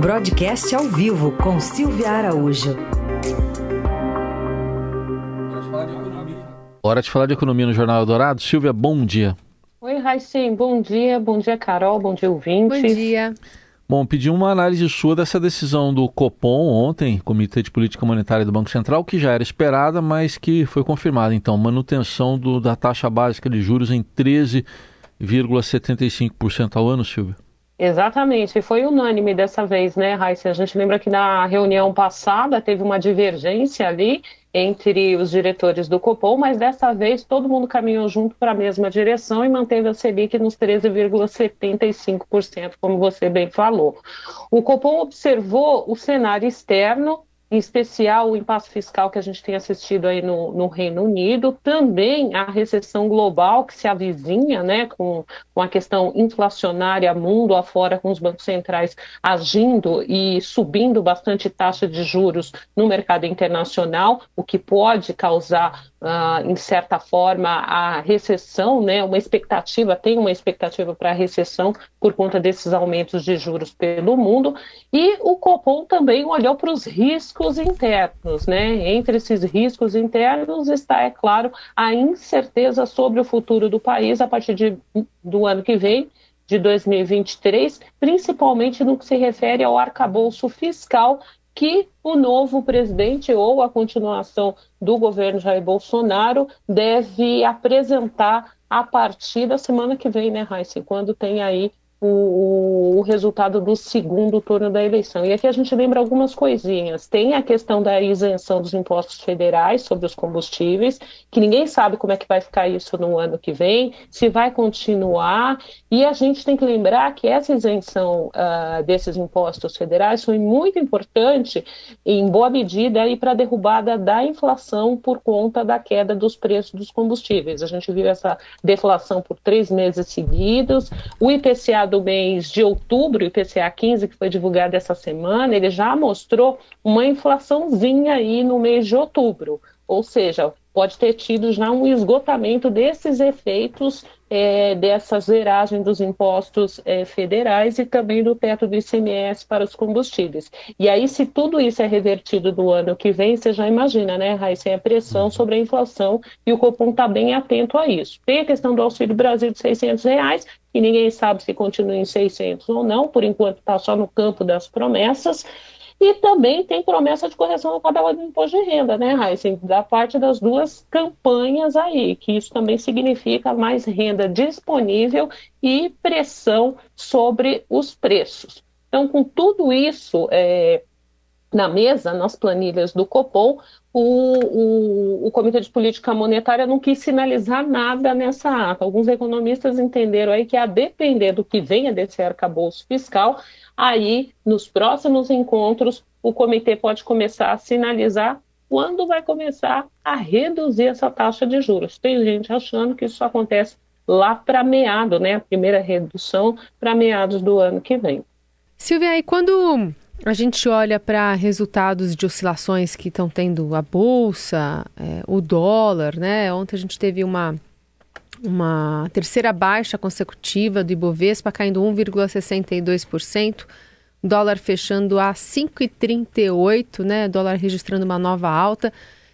Broadcast ao vivo com Silvia Araújo. Hora de falar de economia no Jornal Dourado. Silvia, bom dia. Oi, Raicim, bom dia. Bom dia, Carol. Bom dia, ouvinte. Bom dia. Bom, pedi uma análise sua dessa decisão do Copom ontem, Comitê de Política Monetária do Banco Central, que já era esperada, mas que foi confirmada. Então, manutenção do, da taxa básica de juros em 13,75% ao ano, Silvia. Exatamente, foi unânime dessa vez, né, Raíssa? A gente lembra que na reunião passada teve uma divergência ali entre os diretores do Copom, mas dessa vez todo mundo caminhou junto para a mesma direção e manteve a Selic nos 13,75%, como você bem falou. O Copom observou o cenário externo em especial o impasse fiscal que a gente tem assistido aí no, no, Reino Unido, também a recessão global que se avizinha, né, com, com a questão inflacionária mundo afora, com os bancos centrais agindo e subindo bastante taxa de juros no mercado internacional, o que pode causar Uh, em certa forma, a recessão, né, uma expectativa, tem uma expectativa para a recessão por conta desses aumentos de juros pelo mundo, e o Copom também olhou para os riscos internos, né, entre esses riscos internos está, é claro, a incerteza sobre o futuro do país a partir de, do ano que vem, de 2023, principalmente no que se refere ao arcabouço fiscal que o novo presidente ou a continuação do governo Jair Bolsonaro deve apresentar a partir da semana que vem, né, Raíssa? Quando tem aí o, o, resultado do segundo turno da eleição. E aqui a gente lembra algumas coisinhas. Tem a questão da isenção dos impostos federais sobre os combustíveis, que ninguém sabe como é que vai ficar isso no ano que vem, se vai continuar. E a gente tem que lembrar que essa isenção uh, desses impostos federais foi muito importante, em boa medida, para a derrubada da inflação por conta da queda dos preços dos combustíveis. A gente viu essa deflação por três meses seguidos. O IPCA do mês de outubro, o IPCA 15, que foi divulgado essa semana, ele já mostrou uma inflaçãozinha aí no mês de outubro. Ou seja, pode ter tido já um esgotamento desses efeitos é, dessa zeragem dos impostos é, federais e também do teto do ICMS para os combustíveis. E aí, se tudo isso é revertido do ano que vem, você já imagina, né, Raíssa, a pressão sobre a inflação e o Copom está bem atento a isso. Tem a questão do Auxílio Brasil de 600 reais, que ninguém sabe se continua em 600 ou não, por enquanto está só no campo das promessas. E também tem promessa de correção no cadastro do imposto de renda, né, Raíssa? Da parte das duas campanhas aí, que isso também significa mais renda disponível e pressão sobre os preços. Então, com tudo isso é, na mesa, nas planilhas do Copom, o, o, o, Comitê de Política Monetária não quis sinalizar nada nessa ata. Alguns economistas entenderam aí que, a depender do que venha desse arcabouço fiscal, aí, nos próximos encontros, o comitê pode começar a sinalizar quando vai começar a reduzir essa taxa de juros. Tem gente achando que isso acontece lá para meado, né? A primeira redução para meados do ano que vem. Silvia, e quando a gente olha para resultados de oscilações que estão tendo a bolsa, é, o dólar, né? Ontem a gente teve uma uma terceira baixa consecutiva do Ibovespa, caindo 1,62%, dólar fechando a 5,38, né? Dólar registrando uma nova alta.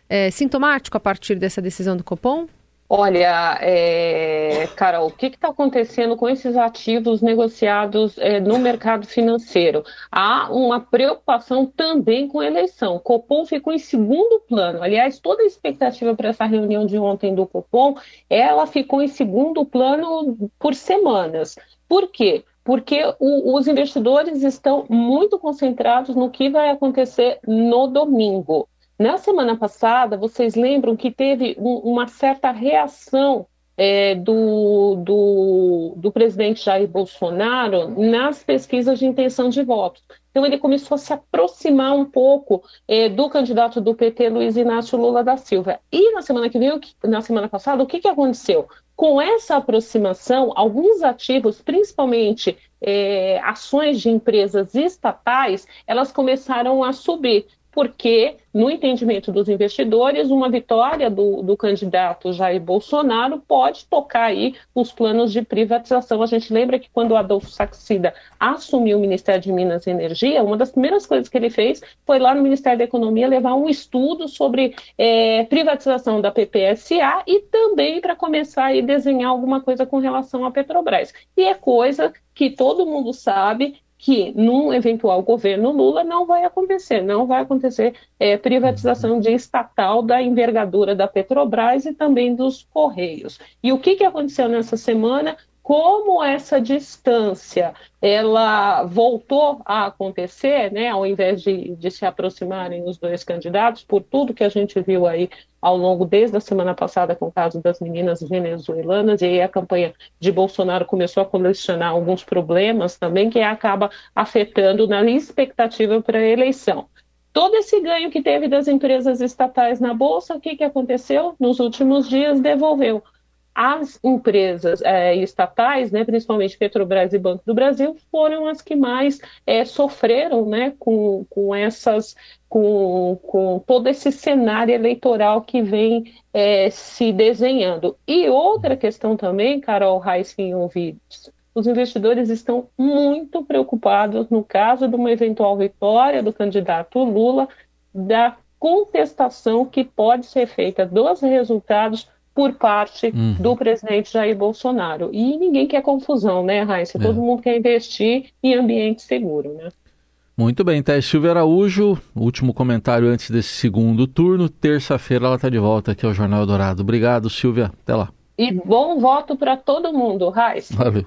É sintomático a partir dessa decisão do Copom? Olha, é, Carol, o que está acontecendo com esses ativos negociados é, no mercado financeiro? Há uma preocupação também com a eleição. Copom ficou em segundo plano. Aliás, toda a expectativa para essa reunião de ontem do Copom, ela ficou em segundo plano por semanas. Por quê? Porque o, os investidores estão muito concentrados no que vai acontecer no domingo. Na semana passada, vocês lembram que teve um, uma certa reação é, do, do, do, presidente Jair Bolsonaro nas pesquisas de intenção de voto. Então, ele começou a se aproximar um pouco é, do candidato do PT, Luiz Inácio Lula da Silva. E na semana que veio, na semana passada, o que, que aconteceu? Com essa aproximação, alguns ativos, principalmente é, ações de empresas estatais, elas começaram a subir porque, no entendimento dos investidores, uma vitória do, do candidato Jair Bolsonaro pode tocar aí os planos de privatização. A gente lembra que quando o Adolfo Saxida assumiu o Ministério de Minas e Energia, uma das primeiras coisas que ele fez foi lá no Ministério da Economia levar um estudo sobre é, privatização da PPSA e também para começar a desenhar alguma coisa com relação à Petrobras. E é coisa que todo mundo sabe que num eventual governo Lula não vai acontecer, não vai acontecer é, privatização de estatal da envergadura da Petrobras e também dos Correios. E o que, que aconteceu nessa semana? Como essa distância ela voltou a acontecer, né, ao invés de, de, se aproximarem os dois candidatos, por tudo que a gente viu aí ao longo desde a semana passada com o caso das meninas venezuelanas, e aí a campanha de Bolsonaro começou a colecionar alguns problemas também que acaba afetando na expectativa para a eleição. Todo esse ganho que teve das empresas estatais na Bolsa, o que, que aconteceu? Nos últimos dias, devolveu as empresas é, estatais, né, principalmente Petrobras e Banco do Brasil, foram as que mais é, sofreram né, com, com essas com, com todo esse cenário eleitoral que vem é, se desenhando. E outra questão também, Carol Reis ouvidos, os investidores estão muito preocupados no caso de uma eventual vitória do candidato Lula, da contestação que pode ser feita dos resultados por parte uhum. do presidente Jair Bolsonaro. E ninguém quer confusão, né, Raíssa? É. Todo mundo quer investir em ambiente seguro, né? Muito bem, Thais Silvia Araújo, último comentário antes desse segundo turno. Terça-feira ela está de volta aqui ao Jornal Dourado. Obrigado, Silvia. Até lá. E bom voto para todo mundo, Raíssa. Valeu.